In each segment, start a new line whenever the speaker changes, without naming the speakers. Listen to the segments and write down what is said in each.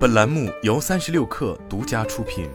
本栏目由三十六氪独家出品。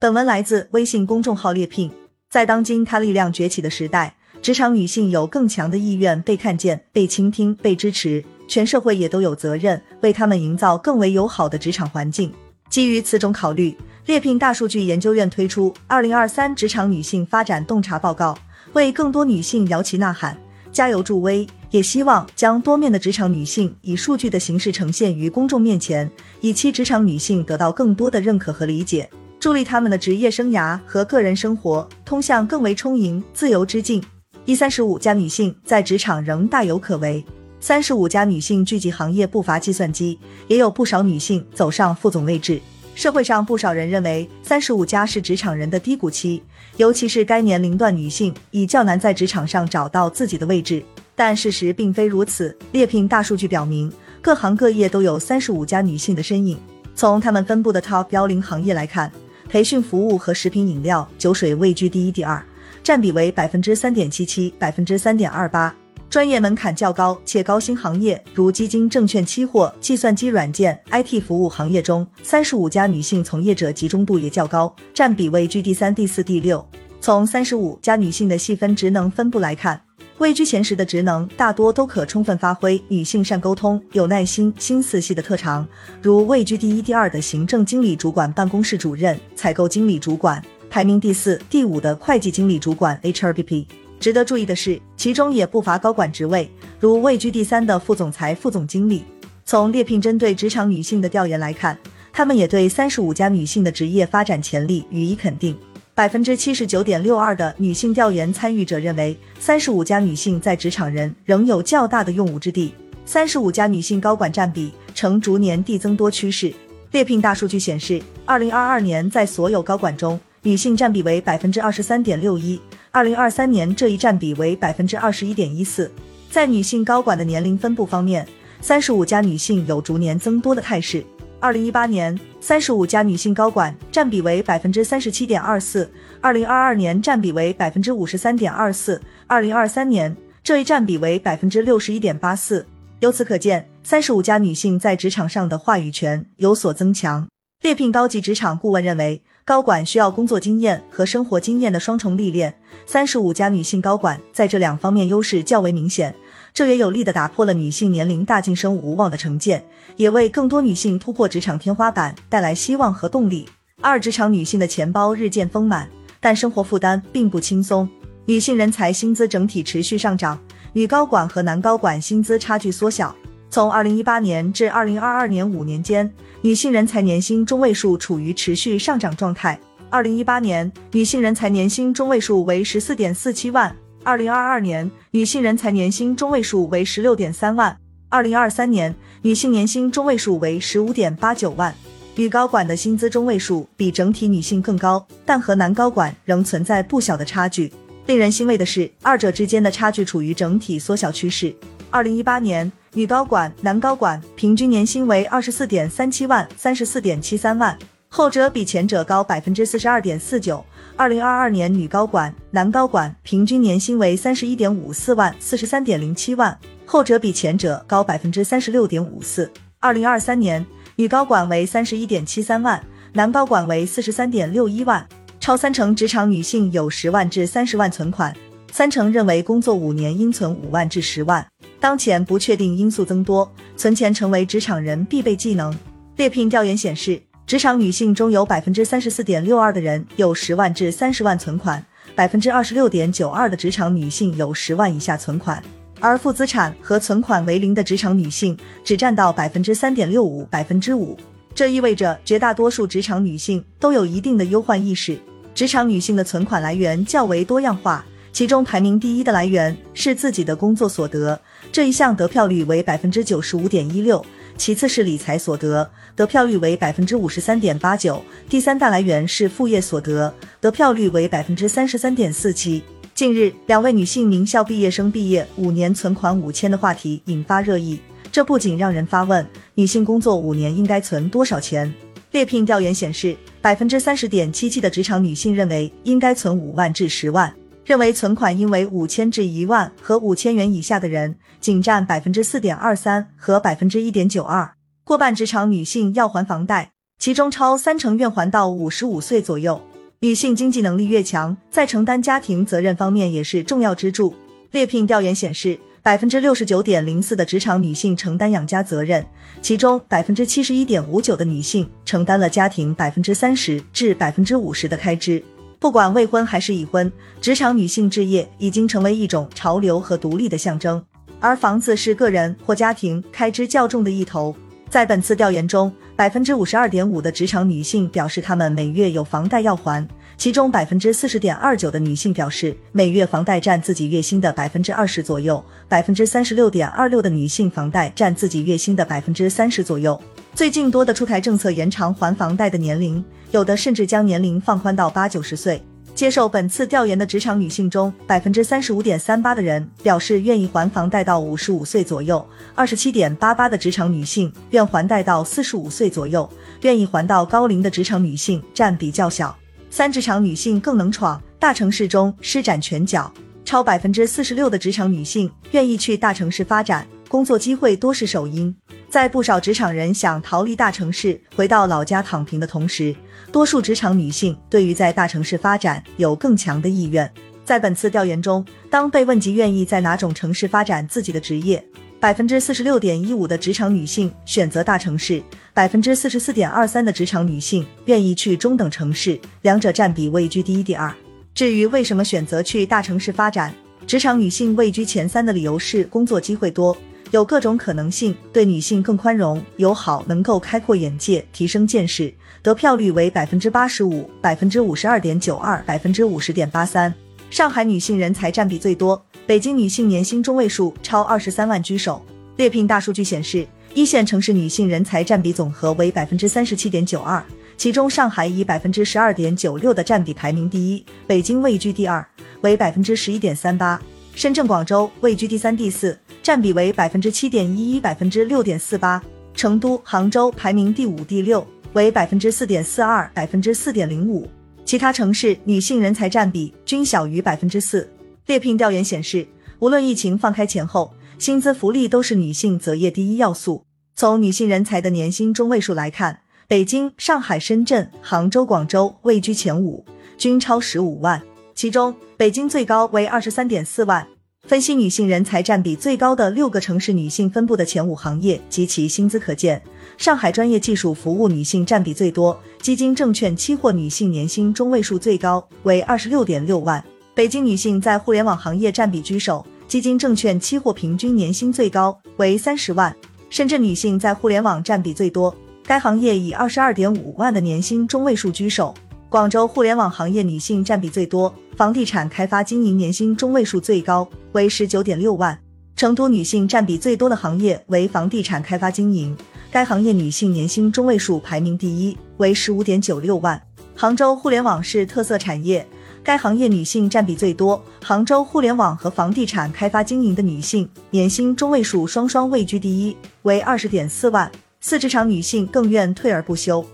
本文来自微信公众号猎聘。在当今他力量崛起的时代，职场女性有更强的意愿被看见、被倾听、被支持，全社会也都有责任为她们营造更为友好的职场环境。基于此种考虑，猎聘大数据研究院推出《二零二三职场女性发展洞察报告》，为更多女性摇旗呐喊、加油助威，也希望将多面的职场女性以数据的形式呈现于公众面前，以期职场女性得到更多的认可和理解。助力他们的职业生涯和个人生活通向更为充盈、自由之境。一三十五家女性在职场仍大有可为，三十五家女性聚集行业不乏计算机，也有不少女性走上副总位置。社会上不少人认为三十五加是职场人的低谷期，尤其是该年龄段女性已较难在职场上找到自己的位置。但事实并非如此，猎聘大数据表明，各行各业都有三十五家女性的身影。从他们分布的 Top 幺零行业来看。培训服务和食品饮料、酒水位居第一、第二，占比为百分之三点七七、百分之三点二八。专业门槛较高且高薪行业，如基金、证券、期货、计算机软件、IT 服务行业中，三十五家女性从业者集中度也较高，占比位居第三、第四、第六。从三十五家女性的细分职能分布来看。位居前十的职能大多都可充分发挥女性善沟通、有耐心、心思细的特长，如位居第一、第二的行政经理主管、办公室主任、采购经理主管，排名第四、第五的会计经理主管 （HRBP）。值得注意的是，其中也不乏高管职位，如位居第三的副总裁、副总经理。从猎聘针对职场女性的调研来看，他们也对三十五家女性的职业发展潜力予以肯定。百分之七十九点六二的女性调研参与者认为，三十五家女性在职场人仍有较大的用武之地。三十五家女性高管占比呈逐年递增多趋势。猎聘大数据显示，二零二二年在所有高管中，女性占比为百分之二十三点六一，二零二三年这一占比为百分之二十一点一四。在女性高管的年龄分布方面，三十五家女性有逐年增多的态势。二零一八年，三十五家女性高管占比为百分之三十七点二四；二零二二年占比为百分之五十三点二四；二零二三年这一占比为百分之六十一点八四。由此可见，三十五家女性在职场上的话语权有所增强。猎聘高级职场顾问认为，高管需要工作经验和生活经验的双重历练，三十五家女性高管在这两方面优势较为明显。这也有力地打破了女性年龄大晋升无望的成见，也为更多女性突破职场天花板带来希望和动力。二、职场女性的钱包日渐丰满，但生活负担并不轻松。女性人才薪资整体持续上涨，女高管和男高管薪资差距缩小。从二零一八年至二零二二年五年间，女性人才年薪中位数处于持续上涨状态。二零一八年，女性人才年薪中位数为十四点四七万。二零二二年，女性人才年薪中位数为十六点三万；二零二三年，女性年薪中位数为十五点八九万。女高管的薪资中位数比整体女性更高，但和男高管仍存在不小的差距。令人欣慰的是，二者之间的差距处于整体缩小趋势。二零一八年，女高管、男高管平均年薪为二十四点三七万、三十四点七三万。后者比前者高百分之四十二点四九。二零二二年女高管、男高管平均年薪为三十一点五四万、四十三点零七万，后者比前者高百分之三十六点五四。二零二三年女高管为三十一点七三万，男高管为四十三点六一万。超三成职场女性有十万至三十万存款，三成认为工作五年应存五万至十万。当前不确定因素增多，存钱成为职场人必备技能。猎聘调研显示。职场女性中有百分之三十四点六二的人有十万至三十万存款，百分之二十六点九二的职场女性有十万以下存款，而负资产和存款为零的职场女性只占到百分之三点六五百分之五。这意味着绝大多数职场女性都有一定的忧患意识。职场女性的存款来源较为多样化，其中排名第一的来源是自己的工作所得，这一项得票率为百分之九十五点一六。其次是理财所得，得票率为百分之五十三点八九；第三大来源是副业所得，得票率为百分之三十三点四七。近日，两位女性名校毕业生毕业五年存款五千的话题引发热议，这不仅让人发问：女性工作五年应该存多少钱？猎聘调研显示，百分之三十点七七的职场女性认为应该存五万至十万，认为存款应为五千至一万和五千元以下的人仅占百分之四点二三和百分之一点九二。过半职场女性要还房贷，其中超三成愿还到五十五岁左右。女性经济能力越强，在承担家庭责任方面也是重要支柱。猎聘调研显示，百分之六十九点零四的职场女性承担养家责任，其中百分之七十一点五九的女性承担了家庭百分之三十至百分之五十的开支。不管未婚还是已婚，职场女性置业已经成为一种潮流和独立的象征。而房子是个人或家庭开支较重的一头。在本次调研中，百分之五十二点五的职场女性表示她们每月有房贷要还，其中百分之四十点二九的女性表示每月房贷占自己月薪的百分之二十左右，百分之三十六点二六的女性房贷占自己月薪的百分之三十左右。最近多的出台政策延长还房贷的年龄，有的甚至将年龄放宽到八九十岁。接受本次调研的职场女性中，百分之三十五点三八的人表示愿意还房贷到五十五岁左右，二十七点八八的职场女性愿还贷到四十五岁左右，愿意还到高龄的职场女性占比较小。三职场女性更能闯，大城市中施展拳脚，超百分之四十六的职场女性愿意去大城市发展，工作机会多是首因。在不少职场人想逃离大城市，回到老家躺平的同时，多数职场女性对于在大城市发展有更强的意愿。在本次调研中，当被问及愿意在哪种城市发展自己的职业，百分之四十六点一五的职场女性选择大城市，百分之四十四点二三的职场女性愿意去中等城市，两者占比位居第一、第二。至于为什么选择去大城市发展，职场女性位居前三的理由是工作机会多。有各种可能性，对女性更宽容友好，能够开阔眼界，提升见识，得票率为百分之八十五、百分之五十二点九二、百分之五十点八三。上海女性人才占比最多，北京女性年薪中位数超二十三万居首。猎聘大数据显示，一线城市女性人才占比总和为百分之三十七点九二，其中上海以百分之十二点九六的占比排名第一，北京位居第二，为百分之十一点三八，深圳、广州位居第三、第四。占比为百分之七点一一，百分之六点四八。成都、杭州排名第五、第六，为百分之四点四二，百分之四点零五。其他城市女性人才占比均小于百分之四。猎聘调研显示，无论疫情放开前后，薪资福利都是女性择业第一要素。从女性人才的年薪中位数来看，北京、上海、深圳、杭州、广州位居前五，均超十五万，其中北京最高为二十三点四万。分析女性人才占比最高的六个城市女性分布的前五行业及其薪资可见，上海专业技术服务女性占比最多，基金证券期货女性年薪中位数最高为二十六点六万。北京女性在互联网行业占比居首，基金证券期货平均年薪最高为三十万。深圳女性在互联网占比最多，该行业以二十二点五万的年薪中位数居首。广州互联网行业女性占比最多，房地产开发经营年薪中位数最高为十九点六万。成都女性占比最多的行业为房地产开发经营，该行业女性年薪中位数排名第一，为十五点九六万。杭州互联网是特色产业，该行业女性占比最多，杭州互联网和房地产开发经营的女性年薪中位数双双位居第一，为二十点四万。四职场女性更愿退而不休。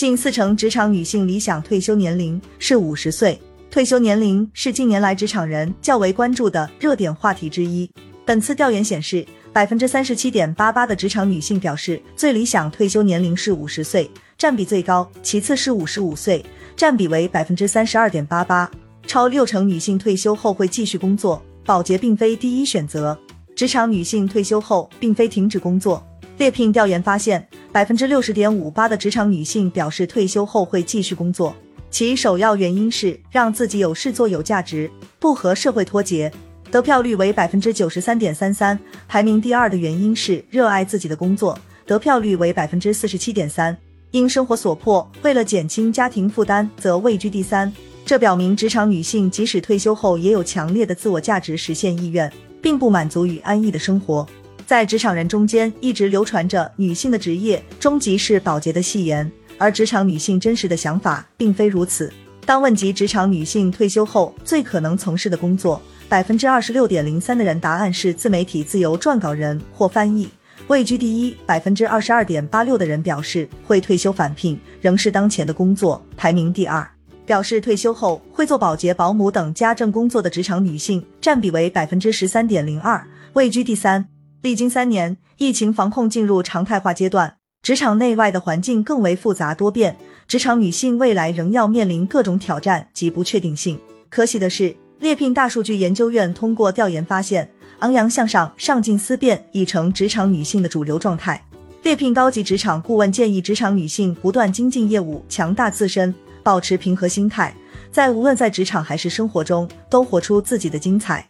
近四成职场女性理想退休年龄是五十岁，退休年龄是近年来职场人较为关注的热点话题之一。本次调研显示，百分之三十七点八八的职场女性表示最理想退休年龄是五十岁，占比最高，其次是五十五岁，占比为百分之三十二点八八。超六成女性退休后会继续工作，保洁并非第一选择。职场女性退休后并非停止工作。猎聘调研发现。百分之六十点五八的职场女性表示退休后会继续工作，其首要原因是让自己有事做、有价值，不和社会脱节。得票率为百分之九十三点三三，排名第二的原因是热爱自己的工作，得票率为百分之四十七点三。因生活所迫，为了减轻家庭负担，则位居第三。这表明职场女性即使退休后也有强烈的自我价值实现意愿，并不满足于安逸的生活。在职场人中间一直流传着女性的职业终极是保洁的戏言，而职场女性真实的想法并非如此。当问及职场女性退休后最可能从事的工作，百分之二十六点零三的人答案是自媒体自由撰稿人或翻译，位居第一。百分之二十二点八六的人表示会退休返聘，仍是当前的工作，排名第二。表示退休后会做保洁、保姆等家政工作的职场女性占比为百分之十三点零二，位居第三。历经三年，疫情防控进入常态化阶段，职场内外的环境更为复杂多变，职场女性未来仍要面临各种挑战及不确定性。可喜的是，猎聘大数据研究院通过调研发现，昂扬向上、上进思变已成职场女性的主流状态。猎聘高级职场顾问建议职场女性不断精进业务，强大自身，保持平和心态，在无论在职场还是生活中，都活出自己的精彩。